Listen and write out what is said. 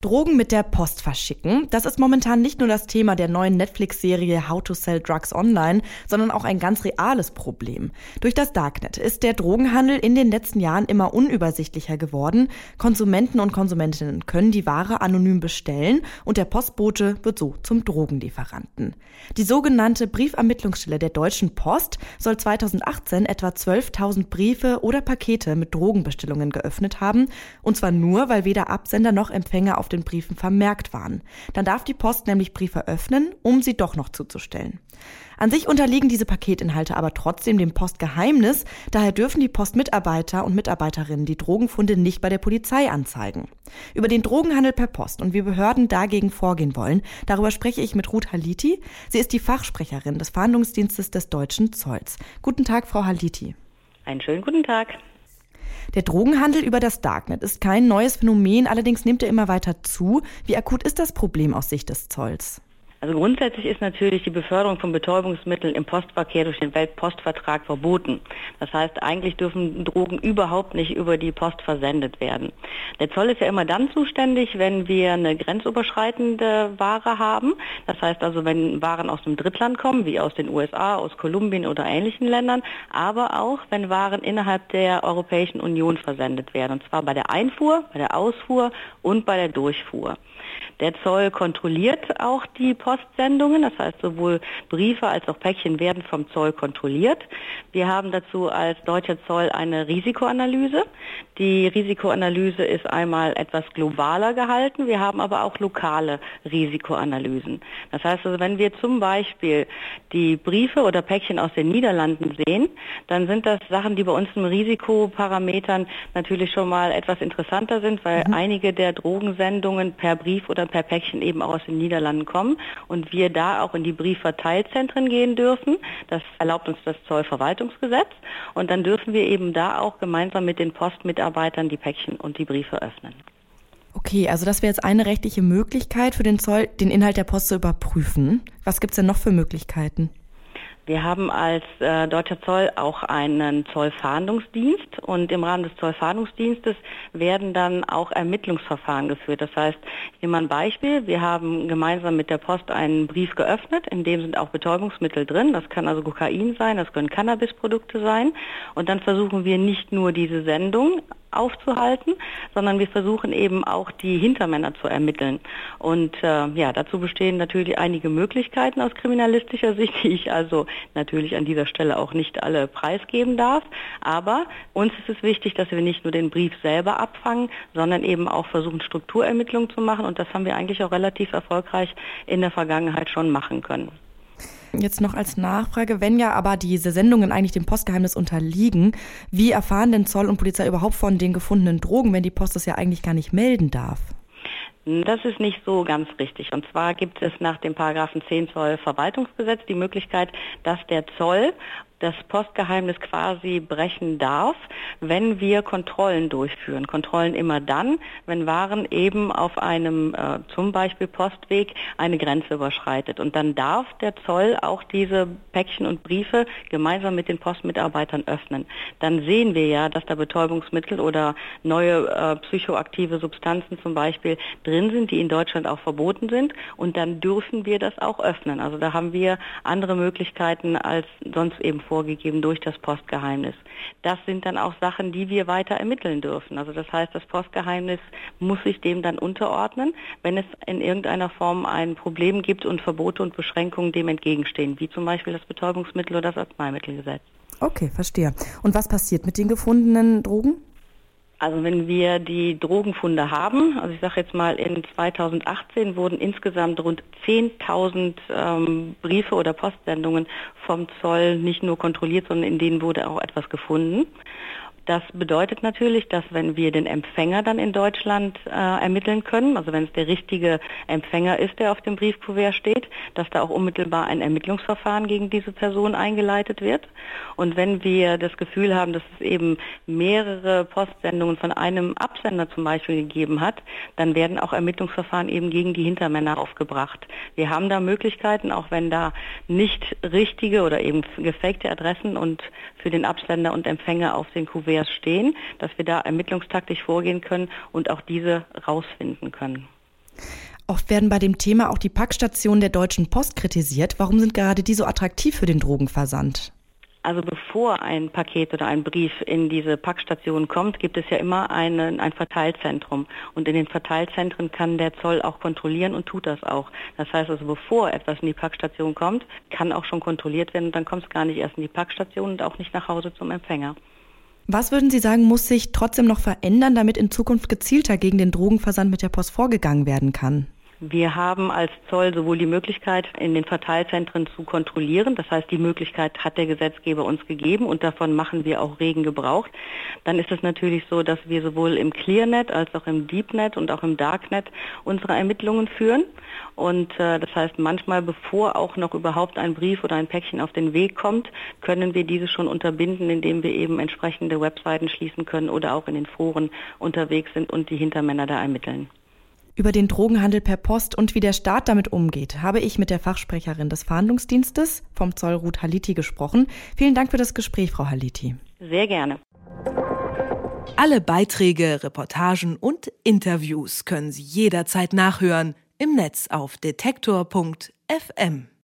Drogen mit der Post verschicken, das ist momentan nicht nur das Thema der neuen Netflix-Serie How to Sell Drugs Online, sondern auch ein ganz reales Problem. Durch das Darknet ist der Drogenhandel in den letzten Jahren immer unübersichtlicher geworden. Konsumenten und Konsumentinnen können die Ware anonym bestellen und der Postbote wird so zum Drogenlieferanten. Die sogenannte Briefermittlungsstelle der Deutschen Post soll 2018 etwa 12.000 Briefe oder Pakete mit Drogenbestellungen geöffnet haben, und zwar nur, weil weder Absender noch Empfänger auf auf den Briefen vermerkt waren. Dann darf die Post nämlich Briefe öffnen, um sie doch noch zuzustellen. An sich unterliegen diese Paketinhalte aber trotzdem dem Postgeheimnis, daher dürfen die Postmitarbeiter und Mitarbeiterinnen die Drogenfunde nicht bei der Polizei anzeigen. Über den Drogenhandel per Post und wie Behörden dagegen vorgehen wollen, darüber spreche ich mit Ruth Haliti. Sie ist die Fachsprecherin des Verhandlungsdienstes des deutschen Zolls. Guten Tag, Frau Haliti. Einen schönen guten Tag. Der Drogenhandel über das Darknet ist kein neues Phänomen, allerdings nimmt er immer weiter zu. Wie akut ist das Problem aus Sicht des Zolls? Also grundsätzlich ist natürlich die Beförderung von Betäubungsmitteln im Postverkehr durch den Weltpostvertrag verboten. Das heißt, eigentlich dürfen Drogen überhaupt nicht über die Post versendet werden. Der Zoll ist ja immer dann zuständig, wenn wir eine grenzüberschreitende Ware haben. Das heißt also, wenn Waren aus dem Drittland kommen, wie aus den USA, aus Kolumbien oder ähnlichen Ländern, aber auch, wenn Waren innerhalb der Europäischen Union versendet werden. Und zwar bei der Einfuhr, bei der Ausfuhr und bei der Durchfuhr. Der Zoll kontrolliert auch die Postsendungen, das heißt sowohl Briefe als auch Päckchen werden vom Zoll kontrolliert. Wir haben dazu als deutscher Zoll eine Risikoanalyse. Die Risikoanalyse ist einmal etwas globaler gehalten, wir haben aber auch lokale Risikoanalysen. Das heißt also, wenn wir zum Beispiel die Briefe oder Päckchen aus den Niederlanden sehen, dann sind das Sachen, die bei uns im Risikoparametern natürlich schon mal etwas interessanter sind, weil mhm. einige der Drogensendungen per Brief oder per Päckchen eben auch aus den Niederlanden kommen und wir da auch in die Briefverteilzentren gehen dürfen. Das erlaubt uns das Zollverwaltungsgesetz und dann dürfen wir eben da auch gemeinsam mit den Postmitarbeitern die Päckchen und die Briefe öffnen. Okay, also das wäre jetzt eine rechtliche Möglichkeit für den Zoll, den Inhalt der Post zu überprüfen. Was gibt es denn noch für Möglichkeiten? Wir haben als äh, Deutscher Zoll auch einen Zollfahndungsdienst und im Rahmen des Zollfahndungsdienstes werden dann auch Ermittlungsverfahren geführt. Das heißt, ich nehme mal ein Beispiel. Wir haben gemeinsam mit der Post einen Brief geöffnet, in dem sind auch Betäubungsmittel drin. Das kann also Kokain sein, das können Cannabisprodukte sein. Und dann versuchen wir nicht nur diese Sendung aufzuhalten, sondern wir versuchen eben auch die Hintermänner zu ermitteln. Und äh, ja, dazu bestehen natürlich einige Möglichkeiten aus kriminalistischer Sicht, die ich also natürlich an dieser Stelle auch nicht alle preisgeben darf. Aber uns ist es wichtig, dass wir nicht nur den Brief selber abfangen, sondern eben auch versuchen, Strukturermittlungen zu machen. Und das haben wir eigentlich auch relativ erfolgreich in der Vergangenheit schon machen können. Jetzt noch als Nachfrage, wenn ja aber diese Sendungen eigentlich dem Postgeheimnis unterliegen, wie erfahren denn Zoll und Polizei überhaupt von den gefundenen Drogen, wenn die Post das ja eigentlich gar nicht melden darf? Das ist nicht so ganz richtig. Und zwar gibt es nach dem Paragraphen 10 Zoll Verwaltungsgesetz die Möglichkeit, dass der Zoll das Postgeheimnis quasi brechen darf, wenn wir Kontrollen durchführen. Kontrollen immer dann, wenn Waren eben auf einem äh, zum Beispiel Postweg eine Grenze überschreitet. Und dann darf der Zoll auch diese Päckchen und Briefe gemeinsam mit den Postmitarbeitern öffnen. Dann sehen wir ja, dass da Betäubungsmittel oder neue äh, psychoaktive Substanzen zum Beispiel drin sind, die in Deutschland auch verboten sind. Und dann dürfen wir das auch öffnen. Also da haben wir andere Möglichkeiten als sonst eben vorgegeben durch das Postgeheimnis. Das sind dann auch Sachen, die wir weiter ermitteln dürfen. Also das heißt, das Postgeheimnis muss sich dem dann unterordnen, wenn es in irgendeiner Form ein Problem gibt und Verbote und Beschränkungen dem entgegenstehen, wie zum Beispiel das Betäubungsmittel oder das Arzneimittelgesetz. Okay, verstehe. Und was passiert mit den gefundenen Drogen? Also wenn wir die Drogenfunde haben, also ich sage jetzt mal, in 2018 wurden insgesamt rund 10.000 ähm, Briefe oder Postsendungen vom Zoll nicht nur kontrolliert, sondern in denen wurde auch etwas gefunden. Das bedeutet natürlich, dass wenn wir den Empfänger dann in Deutschland äh, ermitteln können, also wenn es der richtige Empfänger ist, der auf dem Briefkuvert steht, dass da auch unmittelbar ein Ermittlungsverfahren gegen diese Person eingeleitet wird. Und wenn wir das Gefühl haben, dass es eben mehrere Postsendungen von einem Absender zum Beispiel gegeben hat, dann werden auch Ermittlungsverfahren eben gegen die Hintermänner aufgebracht. Wir haben da Möglichkeiten, auch wenn da nicht richtige oder eben gefakte Adressen und für den Absender und Empfänger auf den Kuvert Passagers stehen, dass wir da ermittlungstaktisch vorgehen können und auch diese rausfinden können. Oft werden bei dem Thema auch die Packstationen der Deutschen Post kritisiert. Warum sind gerade die so attraktiv für den Drogenversand? Also bevor ein Paket oder ein Brief in diese Packstation kommt, gibt es ja immer eine, ein Verteilzentrum. Und in den Verteilzentren kann der Zoll auch kontrollieren und tut das auch. Das heißt also, bevor etwas in die Packstation kommt, kann auch schon kontrolliert werden und dann kommt es gar nicht erst in die Packstation und auch nicht nach Hause zum Empfänger. Was würden Sie sagen, muss sich trotzdem noch verändern, damit in Zukunft gezielter gegen den Drogenversand mit der Post vorgegangen werden kann? Wir haben als Zoll sowohl die Möglichkeit, in den Verteilzentren zu kontrollieren. Das heißt, die Möglichkeit hat der Gesetzgeber uns gegeben und davon machen wir auch regen Gebrauch. Dann ist es natürlich so, dass wir sowohl im Clearnet als auch im Deepnet und auch im Darknet unsere Ermittlungen führen. Und äh, das heißt, manchmal, bevor auch noch überhaupt ein Brief oder ein Päckchen auf den Weg kommt, können wir diese schon unterbinden, indem wir eben entsprechende Webseiten schließen können oder auch in den Foren unterwegs sind und die Hintermänner da ermitteln. Über den Drogenhandel per Post und wie der Staat damit umgeht, habe ich mit der Fachsprecherin des Verhandlungsdienstes vom Zoll Ruth Haliti gesprochen. Vielen Dank für das Gespräch, Frau Haliti. Sehr gerne. Alle Beiträge, Reportagen und Interviews können Sie jederzeit nachhören im Netz auf detektor.fm.